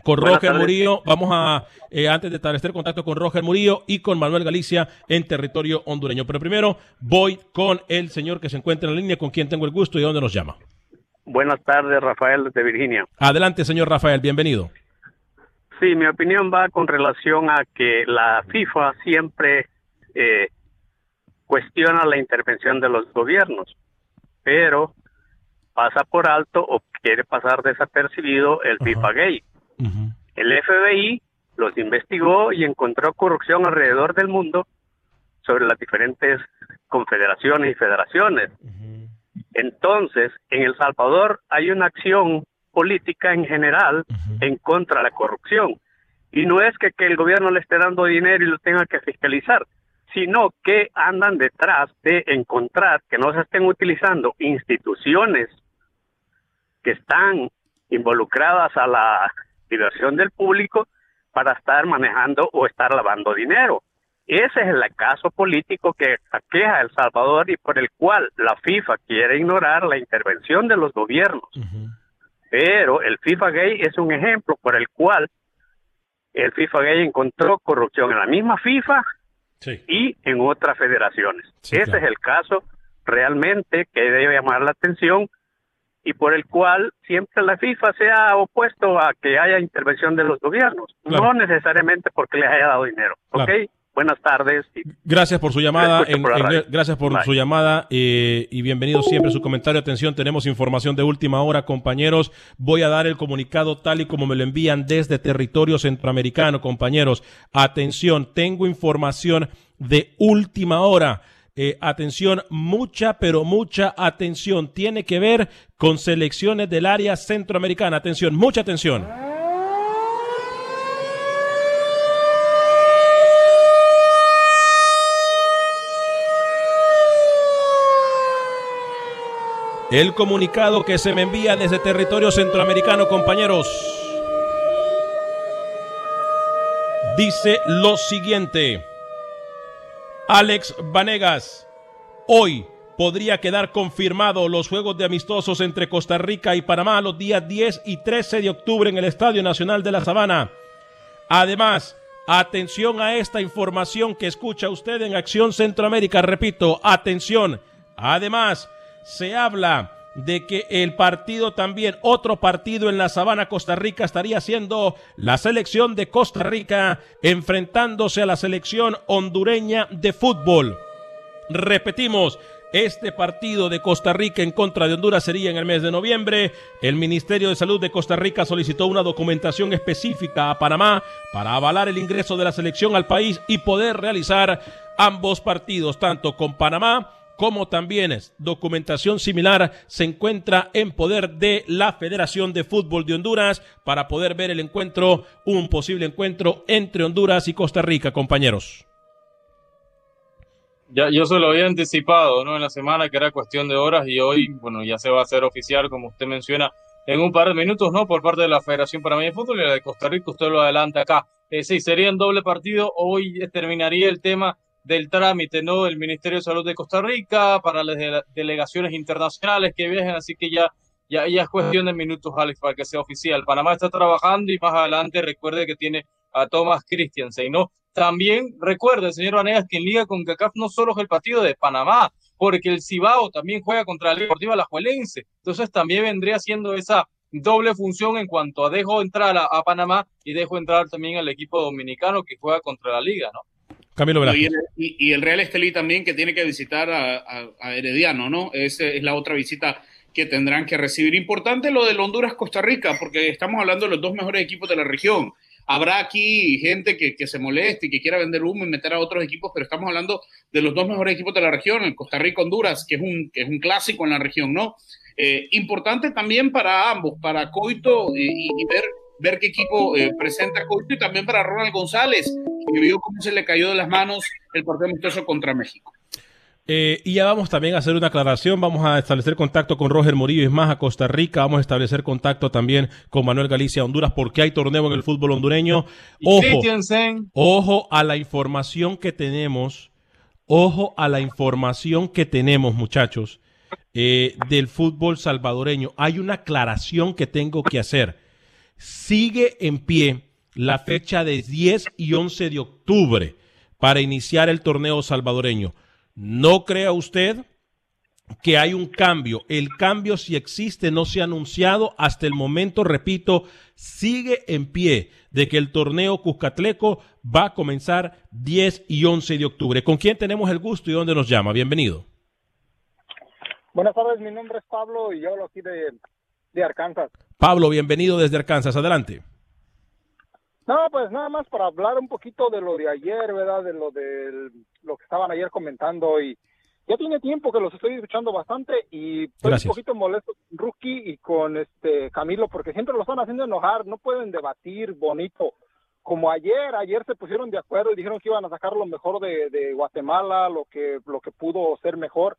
con Roger Murillo, vamos a, eh, antes de establecer contacto con Roger Murillo y con Manuel Galicia en territorio hondureño. Pero primero voy con el señor que se encuentra en la línea, con quien tengo el gusto y dónde nos llama. Buenas tardes, Rafael de Virginia. Adelante, señor Rafael, bienvenido. Sí, mi opinión va con relación a que la FIFA siempre eh, cuestiona la intervención de los gobiernos, pero pasa por alto o quiere pasar desapercibido el FIFA Gay. El FBI los investigó y encontró corrupción alrededor del mundo sobre las diferentes confederaciones y federaciones. Entonces, en El Salvador hay una acción política en general en contra de la corrupción. Y no es que, que el gobierno le esté dando dinero y lo tenga que fiscalizar, sino que andan detrás de encontrar que no se estén utilizando instituciones que están involucradas a la diversión del público para estar manejando o estar lavando dinero. Ese es el caso político que aqueja a El Salvador y por el cual la FIFA quiere ignorar la intervención de los gobiernos. Pero el FIFA Gay es un ejemplo por el cual el FIFA Gay encontró corrupción en la misma FIFA y en otras federaciones. Ese es el caso realmente que debe llamar la atención y por el cual siempre la FIFA se ha opuesto a que haya intervención de los gobiernos, no necesariamente porque les haya dado dinero. ¿Ok? Buenas tardes. Gracias por su llamada. gracias por su llamada eh, y bienvenido siempre su comentario. Atención, tenemos información de última hora, compañeros. Voy a dar el comunicado tal y como me lo envían desde territorio centroamericano, compañeros. Atención, tengo información de última hora. Eh, atención, mucha, pero mucha atención. Tiene que ver con selecciones del área centroamericana. Atención, mucha atención. El comunicado que se me envía desde territorio centroamericano, compañeros, dice lo siguiente. Alex Vanegas, hoy podría quedar confirmado los juegos de amistosos entre Costa Rica y Panamá los días 10 y 13 de octubre en el Estadio Nacional de la Sabana. Además, atención a esta información que escucha usted en Acción Centroamérica. Repito, atención. Además, se habla de que el partido también, otro partido en la Sabana Costa Rica estaría siendo la selección de Costa Rica enfrentándose a la selección hondureña de fútbol. Repetimos, este partido de Costa Rica en contra de Honduras sería en el mes de noviembre. El Ministerio de Salud de Costa Rica solicitó una documentación específica a Panamá para avalar el ingreso de la selección al país y poder realizar ambos partidos, tanto con Panamá como también es documentación similar se encuentra en poder de la Federación de Fútbol de Honduras para poder ver el encuentro, un posible encuentro entre Honduras y Costa Rica, compañeros. Ya, yo se lo había anticipado, ¿no? En la semana que era cuestión de horas y hoy, bueno, ya se va a hacer oficial, como usted menciona, en un par de minutos, ¿no? Por parte de la Federación Panameña de Fútbol y la de Costa Rica, usted lo adelanta acá. Eh, sí, sería en doble partido. Hoy terminaría el tema del trámite, ¿no? El Ministerio de Salud de Costa Rica para las de- delegaciones internacionales que viajen, así que ya, ya, ya es cuestión de minutos, Alex, para que sea oficial. Panamá está trabajando y más adelante recuerde que tiene a Thomas Christiansen, ¿no? También recuerde, señor Vanegas, que en Liga con CACAF no solo es el partido de Panamá, porque el Cibao también juega contra la Liga Deportiva Alajuelense. Entonces también vendría siendo esa doble función en cuanto a dejo entrar a, a Panamá y dejo entrar también al equipo dominicano que juega contra la Liga, ¿no? Camilo y, Velázquez. el, y- y el Real Estelí también que tiene que visitar a, a- a Herediano, ¿no? Esa es la otra visita que tendrán que recibir. Importante lo del Honduras-Costa Rica, porque estamos hablando de los dos mejores equipos de la región. Habrá aquí gente que, que se moleste y que quiera vender humo y meter a otros equipos, pero estamos hablando de los dos mejores equipos de la región, el Costa Rica-Honduras, que, es un, que es un clásico en la región, ¿no? Eh, importante también para ambos, para Coito y, y- y ver, ver qué equipo eh, presenta Coito y también para Ronald González, que vio cómo se le cayó de las manos el partido amistoso contra México. Eh, y ya vamos también a hacer una aclaración, vamos a establecer contacto con Roger Morillo y más a Costa Rica, vamos a establecer contacto también con Manuel Galicia Honduras porque hay torneo en el fútbol hondureño. Ojo, ojo a la información que tenemos, ojo a la información que tenemos muchachos eh, del fútbol salvadoreño. Hay una aclaración que tengo que hacer. Sigue en pie la fecha de 10 y 11 de octubre para iniciar el torneo salvadoreño. No crea usted que hay un cambio. El cambio, si existe, no se ha anunciado hasta el momento, repito, sigue en pie de que el torneo Cuscatleco va a comenzar 10 y 11 de octubre. ¿Con quién tenemos el gusto y dónde nos llama? Bienvenido. Buenas tardes, mi nombre es Pablo y yo hablo aquí de, de Arkansas. Pablo, bienvenido desde Arkansas. Adelante. No, pues nada más para hablar un poquito de lo de ayer, ¿verdad? De lo de lo que estaban ayer comentando y ya tiene tiempo que los estoy escuchando bastante y estoy Gracias. un poquito molesto con Rookie y con este Camilo porque siempre lo están haciendo enojar, no pueden debatir bonito. Como ayer, ayer se pusieron de acuerdo y dijeron que iban a sacar lo mejor de, de Guatemala, lo que lo que pudo ser mejor.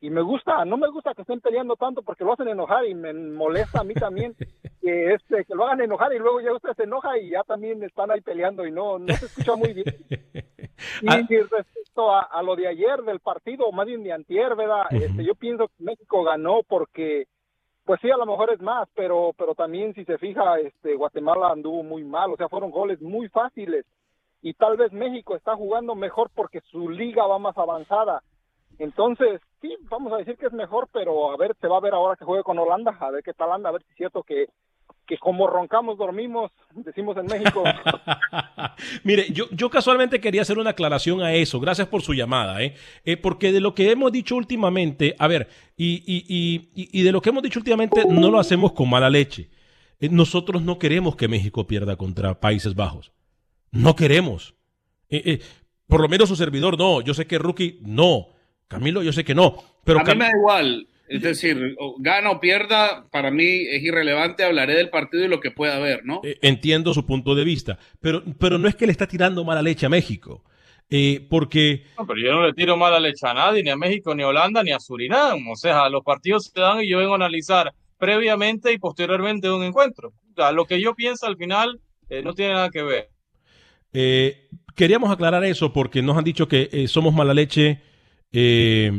y me gusta, no me gusta que estén peleando tanto porque lo hacen enojar y me molesta a mí también que este que lo hagan enojar y luego ya usted se enoja y ya también están ahí peleando y no no se escucha muy bien. Y, Ah. y respecto a, a lo de ayer del partido, más bien de antier, ¿verdad? Este, yo pienso que México ganó porque pues sí, a lo mejor es más, pero pero también si se fija, este Guatemala anduvo muy mal, o sea, fueron goles muy fáciles y tal vez México está jugando mejor porque su liga va más avanzada. Entonces, sí, vamos a decir que es mejor, pero a ver, se va a ver ahora que juegue con Holanda, a ver qué tal anda, a ver si es cierto que, que como roncamos, dormimos, decimos en México. Mire, yo, yo casualmente quería hacer una aclaración a eso. Gracias por su llamada, ¿eh? Eh, porque de lo que hemos dicho últimamente, a ver, y, y, y, y- de lo que hemos dicho últimamente, no lo hacemos con mala leche. Eh, nosotros no queremos que México pierda contra Países Bajos. No queremos. Eh, eh, por lo menos su servidor no. Yo sé que Rookie no. Camilo, yo sé que no. Pero a mí me da igual. Es decir, gana o pierda, para mí es irrelevante. Hablaré del partido y lo que pueda haber, ¿no? Eh, entiendo su punto de vista, pero, pero no es que le está tirando mala leche a México, eh, porque No, pero yo no le tiro mala leche a nadie, ni a México, ni a Holanda, ni a Surinam. O sea, los partidos se dan y yo vengo a analizar previamente y posteriormente de un encuentro. O sea, lo que yo pienso al final eh, no tiene nada que ver. eh, queríamos aclarar eso porque nos han dicho que eh, somos mala leche. eh,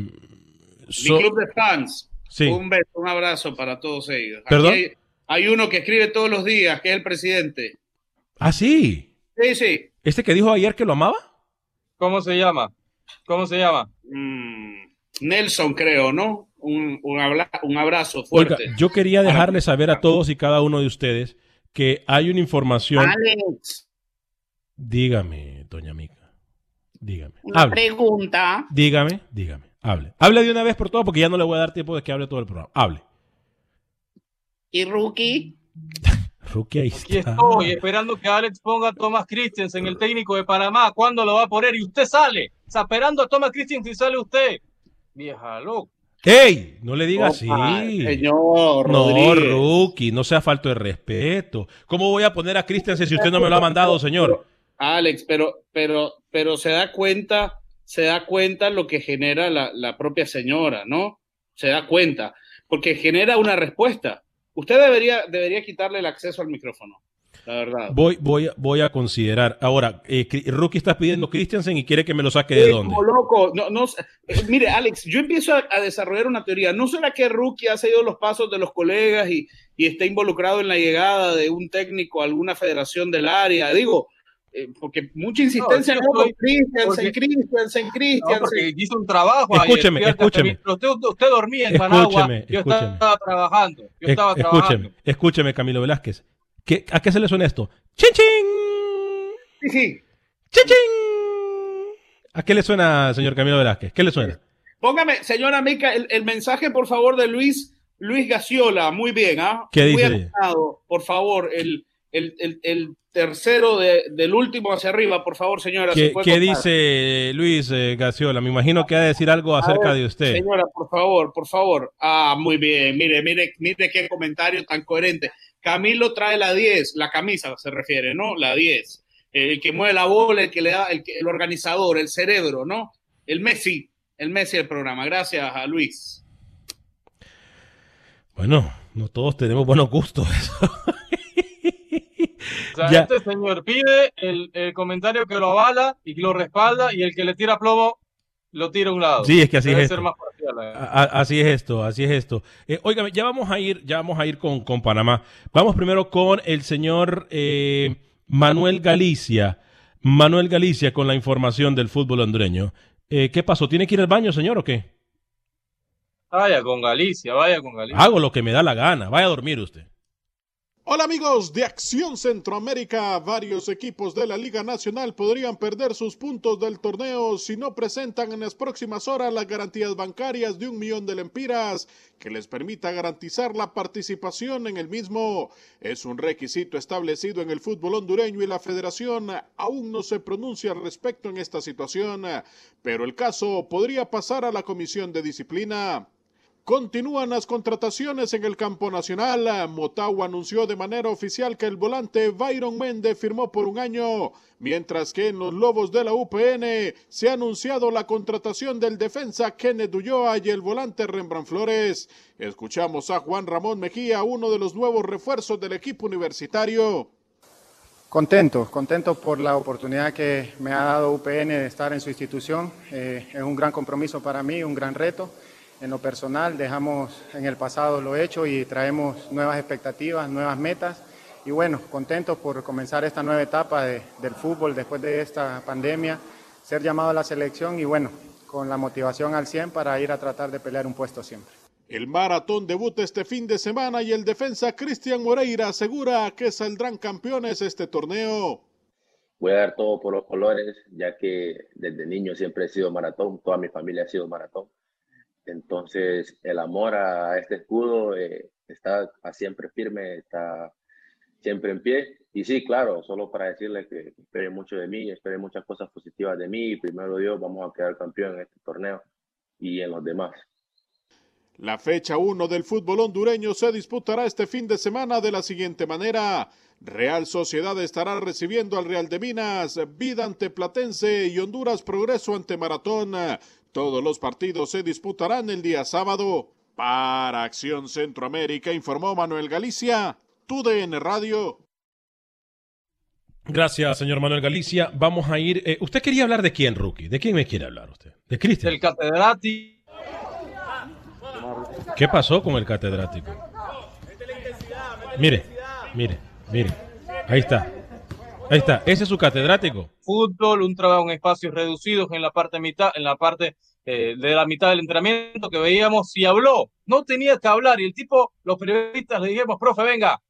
so- Mi club de fans. Sí. Un beso, un abrazo para todos ellos. ¿Perdón? Hay, hay uno que escribe todos los días, que es el presidente. Ah, sí. Sí, sí. ¿Este que dijo ayer que lo amaba? ¿Cómo se llama? ¿Cómo se llama? Mm, Nelson, creo, ¿no? Un, un, un abrazo Oiga, fuerte. yo quería dejarle saber a todos y cada uno de ustedes que hay una información. Alex, Dígame, doña Mica. Dígame. una Hable. pregunta. Dígame, dígame. Hable. Hable de una vez por todas porque ya no le voy a dar tiempo de que hable todo el programa. Hable. ¿Y Rookie? Rookie ahí Aquí está. estoy esperando que Alex ponga a Thomas Christensen, el técnico de Panamá. ¿Cuándo lo va a poner? Y usted sale. O sea, esperando a Thomas Christensen y sale usted. Vieja loca. ¡Ey! No le diga así. Opa, señor No, Rodríguez. Rookie, no sea falto de respeto. ¿Cómo voy a poner a Christensen si usted no me lo ha mandado, señor? Alex, pero, pero, pero se da cuenta, se da cuenta lo que genera la, la propia señora, ¿no? Se da cuenta, porque genera una respuesta. Usted debería, debería quitarle el acceso al micrófono, la verdad. Voy, voy, a- voy a considerar. Ahora, eh, Rookie está pidiendo Christiansen y quiere que me lo saque de dónde. loco. No, no, eh, mire, Alex, yo empiezo a, a desarrollar una teoría. ¿No será que Rookie ha seguido los pasos de los colegas y, y está involucrado en la llegada de un técnico a alguna federación del área? Digo, eh, porque mucha insistencia no, con estoy- Christiansen, porque- Christiansen, No, hizo un trabajo Escúcheme, escúcheme. Pero usted, usted dormía en Managua, Escúcheme, yo escúcheme. estaba trabajando, yo Es- estaba trabajando. escúcheme, escúcheme, Camilo Velázquez. ¿Qué- ¿A qué se le suena esto? ¡Chin, chin! Sí, sí. ¡Chin, chin! ¿A qué le suena, señor Camilo Velázquez? ¿Qué le suena? Póngame, señora Mica, el, el mensaje, por favor, de Luis, Luis Gaciola. Muy bien, ¿ah? ¿Qué Muy dice? anotado, por favor, el, el, el, el tercero de- del último hacia arriba, por favor, señora. ¿Qué, dice Luis eh, Gaciola? Me imagino que ha de decir algo acerca ver, de usted. Señora, por favor, por favor. Ah, muy bien. Mire, mire, mire qué comentario tan coherente. Camilo trae la 10, la camisa se refiere, ¿no? La 10. El que mueve la bola, el que le da, el organizador, el cerebro, ¿no? El Messi, el Messi del programa. Gracias a Luis. Bueno, no todos tenemos buenos gustos. O sea, Ya. este señor pide el, el comentario que lo avala y que lo respalda y el que le tira plomo lo tira a un lado. Sí, es que así Debe es esto. parcial, a- así es esto, así es esto. Eh, óigame, ya vamos a ir, ya vamos a ir con, con Panamá. Vamos primero con el señor eh, Manuel Galicia. Manuel Galicia con la información del fútbol hondureño. Eh, ¿Qué pasó? ¿Tiene que ir al baño, señor, o qué? Vaya con Galicia, vaya con Galicia. Hago lo que me da la gana. Vaya a dormir usted. Hola amigos de Acción Centroamérica, varios equipos de la Liga Nacional podrían perder sus puntos del torneo si no presentan en las próximas horas las garantías bancarias de un millón de lempiras que les permita garantizar la participación en el mismo. Es un requisito establecido en el fútbol hondureño y la federación aún no se pronuncia al respecto en esta situación, pero el caso podría pasar a la comisión de disciplina. Continúan las contrataciones en el campo nacional. Motagua anunció de manera oficial que el volante Byron Méndez firmó por un año, mientras que en los Lobos de la UPN se ha anunciado la contratación del defensa Kenneth Ulloa y el volante Rembrandt Flores. Escuchamos a Juan Ramón Mejía, uno de los nuevos refuerzos del equipo universitario. Contento, contento por la oportunidad que me ha dado UPN de estar en su institución. Eh, es un gran compromiso para mí, un gran reto. En lo personal, dejamos en el pasado lo hecho y traemos nuevas expectativas, nuevas metas. Y bueno, contentos por comenzar esta nueva etapa de- del fútbol después de esta pandemia, ser llamado a la selección y bueno, con la motivación al 100 para ir a tratar de pelear un puesto siempre. El maratón debuta este fin de semana y el defensa Cristian Moreira asegura que saldrán campeones este torneo. voy a dar todo por los colores, ya que desde niño siempre he sido maratón, toda mi familia ha sido maratón. Entonces, el amor a este escudo eh, está siempre firme, está siempre en pie. Y sí, claro, solo para decirles que esperen mucho de mí, esperen muchas cosas positivas de mí y primero Dios, vamos a quedar campeón en este torneo y en los demás. La fecha 1 del fútbol hondureño se disputará este fin de semana de la siguiente manera. Real Sociedad estará recibiendo al Real de Minas, Vida ante Platense y Honduras Progreso ante Maratón. Todos los partidos se disputarán el día sábado. Para Acción Centroamérica informó Manuel Galicia, TUDN Radio. Gracias, señor Manuel Galicia. Vamos a ir. eh, ¿Usted quería hablar de quién, Rookie? ¿De quién me quiere hablar usted? ¿De Cristian? El catedrático. ¿Qué pasó con el catedrático? Mire, mire, mire. Ahí está. Ahí está. Ese es su catedrático. Fútbol, un trabajo en espacios reducidos en la parte mitad, en la parte eh, de la mitad del entrenamiento que veíamos y habló. No tenía que hablar y el tipo, los periodistas le dijimos, profe, venga.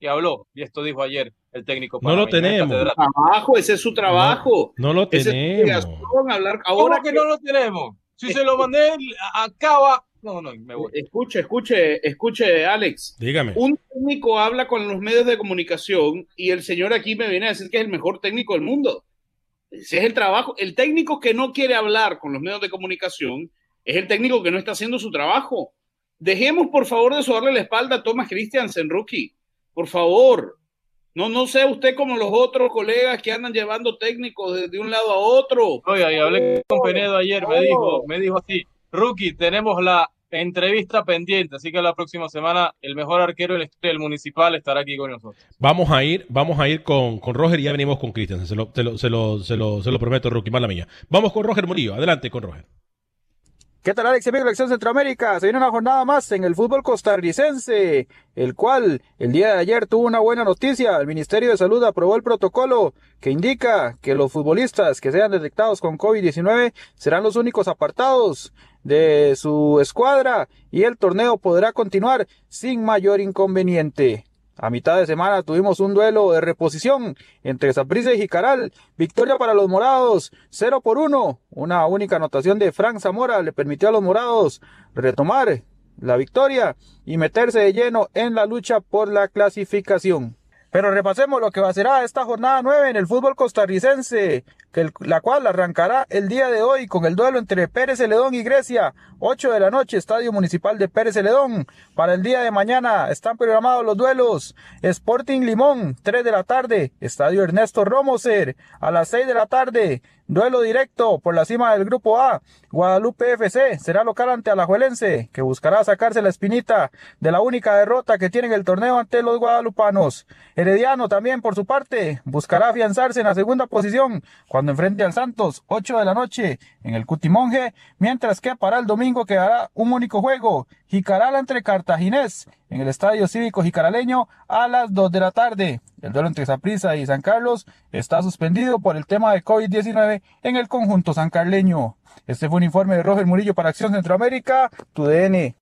Y habló. Y esto dijo ayer el técnico. No lo tenemos. Trabajo, ese es su trabajo. No lo es tenemos. hablar ¿Cómo ahora que no lo tenemos? Si se lo mandé, acaba. No, no, me voy. Escuche, escuche, escuche, Alex. Dígame. Un técnico habla con los medios de comunicación y el señor aquí me viene a decir que es el mejor técnico del mundo. Ese es el trabajo. El técnico que no quiere hablar con los medios de comunicación es el técnico que no está haciendo su trabajo. Dejemos, por favor, de sobarle la espalda a Thomas Christiansen, rookie. Por favor. No, no sé usted como los otros colegas que andan llevando técnicos de, de un lado a otro. Oiga, y hablé con Penedo ayer, me dijo, me dijo así, Rookie, tenemos la entrevista pendiente, así que la próxima semana el mejor arquero del, del municipal estará aquí con nosotros. Vamos a ir, vamos a ir con, con Roger y ya venimos con Cristian. Se lo, se, lo, se, lo, se, lo, se lo prometo, Rookie, mala mía. Vamos con Roger Murillo. Adelante con Roger. ¿Qué tal, Alex, amigo de la Acción Centroamérica? Se viene una jornada más en el fútbol costarricense, el cual el día de ayer tuvo una buena noticia. El Ministerio de Salud aprobó el protocolo que indica que los futbolistas que sean detectados con COVID-19 serán los únicos apartados de su escuadra y el torneo podrá continuar sin mayor inconveniente. A mitad de semana tuvimos un duelo de reposición entre Saprissa y Jicaral. Victoria para los morados, 0 por 1. Una única anotación de Frank Zamora le permitió a los morados retomar la victoria y meterse de lleno en la lucha por la clasificación. Pero repasemos lo que va a ser esta jornada 9 en el fútbol costarricense, la cual arrancará el día de hoy con el duelo entre Pérez Celedón y Grecia, 8 de la noche, Estadio Municipal de Pérez Celedón. Para el día de mañana están programados los duelos Sporting Limón, 3 de la tarde, Estadio Ernesto Romoser, a las 6 de la tarde, duelo directo por la cima del grupo A, Guadalupe FC será local ante Alajuelense, que buscará sacarse la espinita de la única derrota que tiene en el torneo ante los guadalupanos. Herediano también, por su parte, buscará afianzarse en la segunda posición cuando enfrente al Santos, 8 de la noche, en el Cutimonje, mientras que para el domingo quedará un único juego, Jicaral entre Cartaginés, en el Estadio Cívico Jicaraleño, a las 2 de la tarde. El duelo entre Saprissa y San Carlos está suspendido por el tema de COVID-19 en el conjunto sancarleño. Este fue un informe de Roger Murillo para Acción Centroamérica, tu DN.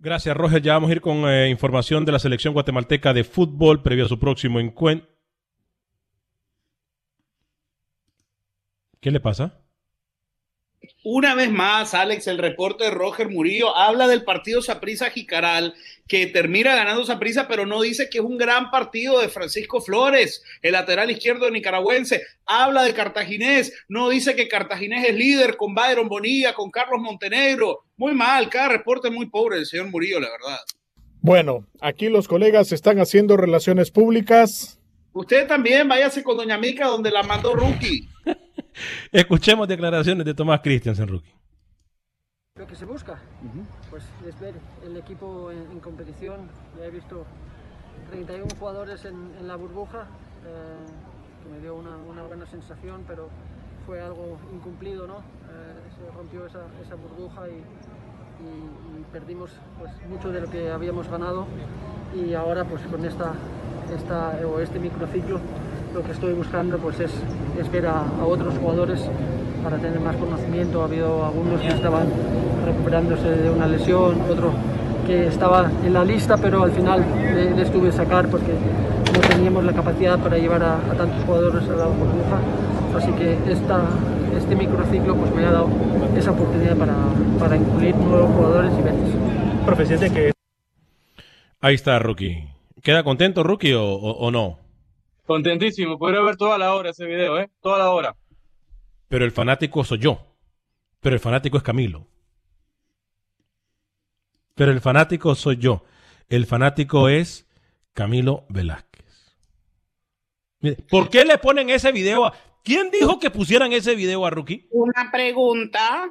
Gracias, Roger. Ya vamos a ir con eh, información de la selección guatemalteca de fútbol previo a su próximo encuentro. ¿Qué le pasa? Una vez más, Alex, el reporte de Roger Murillo habla del partido Saprissa Jicaral, que termina ganando Saprissa, pero no dice que es un gran partido de Francisco Flores, el lateral izquierdo nicaragüense. Habla de Cartaginés, no dice que Cartaginés es líder con Byron Bonilla, con Carlos Montenegro. Muy mal, cada reporte muy pobre del señor Murillo, la verdad. Bueno, aquí los colegas están haciendo relaciones públicas. Usted también váyase con Doña Mica, donde la mandó Rookie. Escuchemos declaraciones de Tomás Christiansen, rookie. Lo que se busca, pues es ver el equipo en, en competición. Ya he visto 31 jugadores en, en la burbuja, eh, que me dio una, una buena sensación, pero fue algo incumplido, ¿no? Eh, se rompió esa, esa burbuja y, y- perdimos pues, mucho de lo que habíamos ganado y ahora pues con esta, esta o este microciclo lo que estoy buscando pues es, es ver a, a otros jugadores para tener más conocimiento. Ha habido algunos que estaban recuperándose de una lesión, otro que estaba en la lista, pero al final le, le estuve sacar porque no teníamos la capacidad para llevar a, a tantos jugadores a la burbuja. Así que esta, este microciclo pues me ha dado esa oportunidad para, para incluir nuevos jugadores y. Profesión que... Ahí está, rookie. ¿Queda contento, rookie, o, o- o no? Contentísimo, podría ver toda la hora ese video, ¿eh? Toda la hora. Pero el fanático soy yo. Pero el fanático es Camilo. Pero el fanático soy yo. El fanático es Camilo Velázquez. ¿Por qué le ponen ese video? a- ¿Quién dijo que pusieran ese video a Rookie? Una pregunta.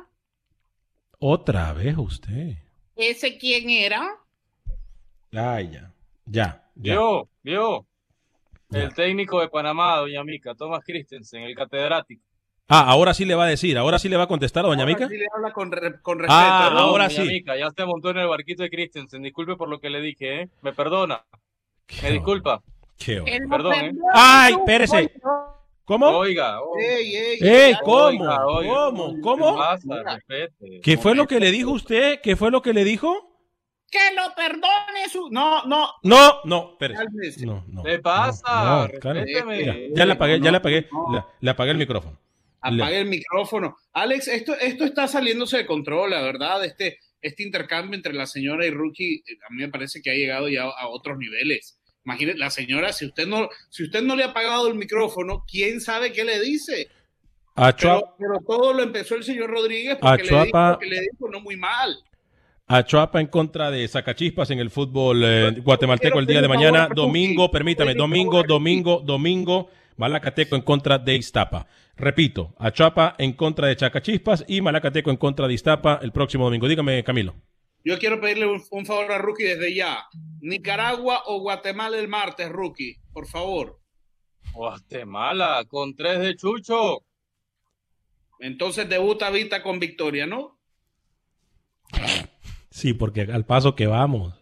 Otra vez usted. ¿Ese quién era? Ay, ya. Ya. ya. Vio, vio. El técnico de Panamá, doña Mica, Thomas Christensen, el catedrático. Ah, ahora sí le va a decir. Ahora sí le va a contestar a Doña Mica. Así le habla con, re- con respeto. Ah, ¿no? ahora Doña sí. Mica, ya se montó en el barquito de Christensen. Disculpe por lo que le dije, ¿eh? Me perdona. Me disculpa. Qué Perdón, ¿eh? ¡Ay, espérese! ¿Cómo? Oiga, oiga. Ey, ey, ¡Ey, ya- cómo! Oiga, oiga. ¿Cómo? ¿Qué ¿Cómo? pasa? ¿Qué fue lo que le dijo usted? ¿Qué fue lo que le dijo? Que lo perdone su. No, no. No, no, espérese. No, no. ¿Qué pasa? No. Ya, ya le apagué, ya le apagué, No. le, le apagué el micrófono. Le- Apague el micrófono. Alex, esto, esto está saliéndose de control, la verdad. Este, este intercambio entre la señora y Rookie, eh, a mí me parece que ha llegado ya a otros niveles. Imagínese, la señora, si usted no, si usted no le ha apagado el micrófono, ¿quién sabe qué le dice? A Pero, Chuapa, pero todo lo empezó el señor Rodríguez porque A le dijo que le dijo no muy mal. Achuapa en contra de Zacachispas en el fútbol eh, guatemalteco el día de mañana. Domingo, permítame, domingo, domingo, domingo, Malacateco en contra de Iztapa. Repito, Achuapa en contra de Chacachispas y Malacateco en contra de Iztapa el próximo domingo. Dígame, Camilo. Yo quiero pedirle un, un favor a Rookie desde ya. Nicaragua o Guatemala el martes, Rookie, por favor. Guatemala, con tres de Chucho. Entonces debuta Vita con victoria, ¿no? Sí, porque al paso que vamos,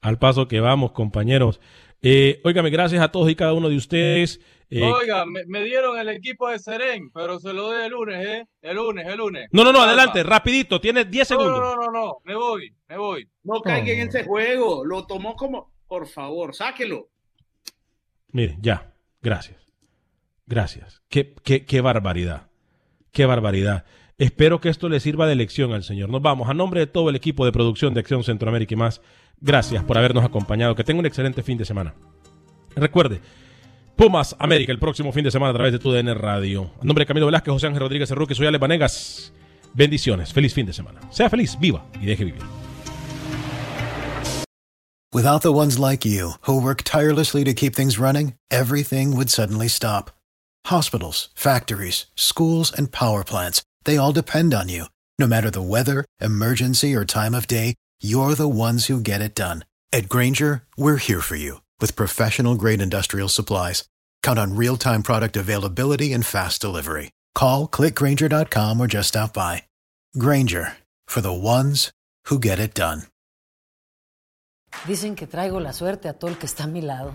al paso que vamos, compañeros. Eh, óigame, gracias a todos y cada uno de ustedes. Eh, Oiga, me, me dieron el equipo de Serén, pero se lo doy el lunes, ¿eh? El lunes, el lunes. no, no, no, adelante, rapidito, tienes 10 No, segundos. no, no, no, no, me voy, me voy. No caiga en ese juego. Lo tomó como. Por favor, sáquelo. Mire, ya, gracias. Gracias. Qué, qué, qué barbaridad. Qué barbaridad. Espero que esto le sirva de lección al Señor. Nos vamos. A nombre de todo el equipo de producción de Acción Centroamérica y más, gracias por habernos acompañado. Que tenga un excelente fin de semana. Recuerde, Pumas América el próximo fin de semana a través de TUDN Radio. A nombre de Camilo Velázquez, José Ángel Rodríguez Cerruque, soy Ale Vanegas. Bendiciones. Feliz fin de semana. Sea feliz, viva y deje vivir. Without the ones like you, who work tirelessly to keep things running, everything would suddenly stop. Hospitals, factories, schools, and power plants, they all depend on you. No matter the weather, emergency, or time of day, you're the ones who get it done. At Granger, we're here for you with professional grade industrial supplies. Count on real time product availability and fast delivery. Call clickgranger.com or just stop by. Granger for the ones who get it done. Dicen que traigo la suerte a todo el que está a mi lado.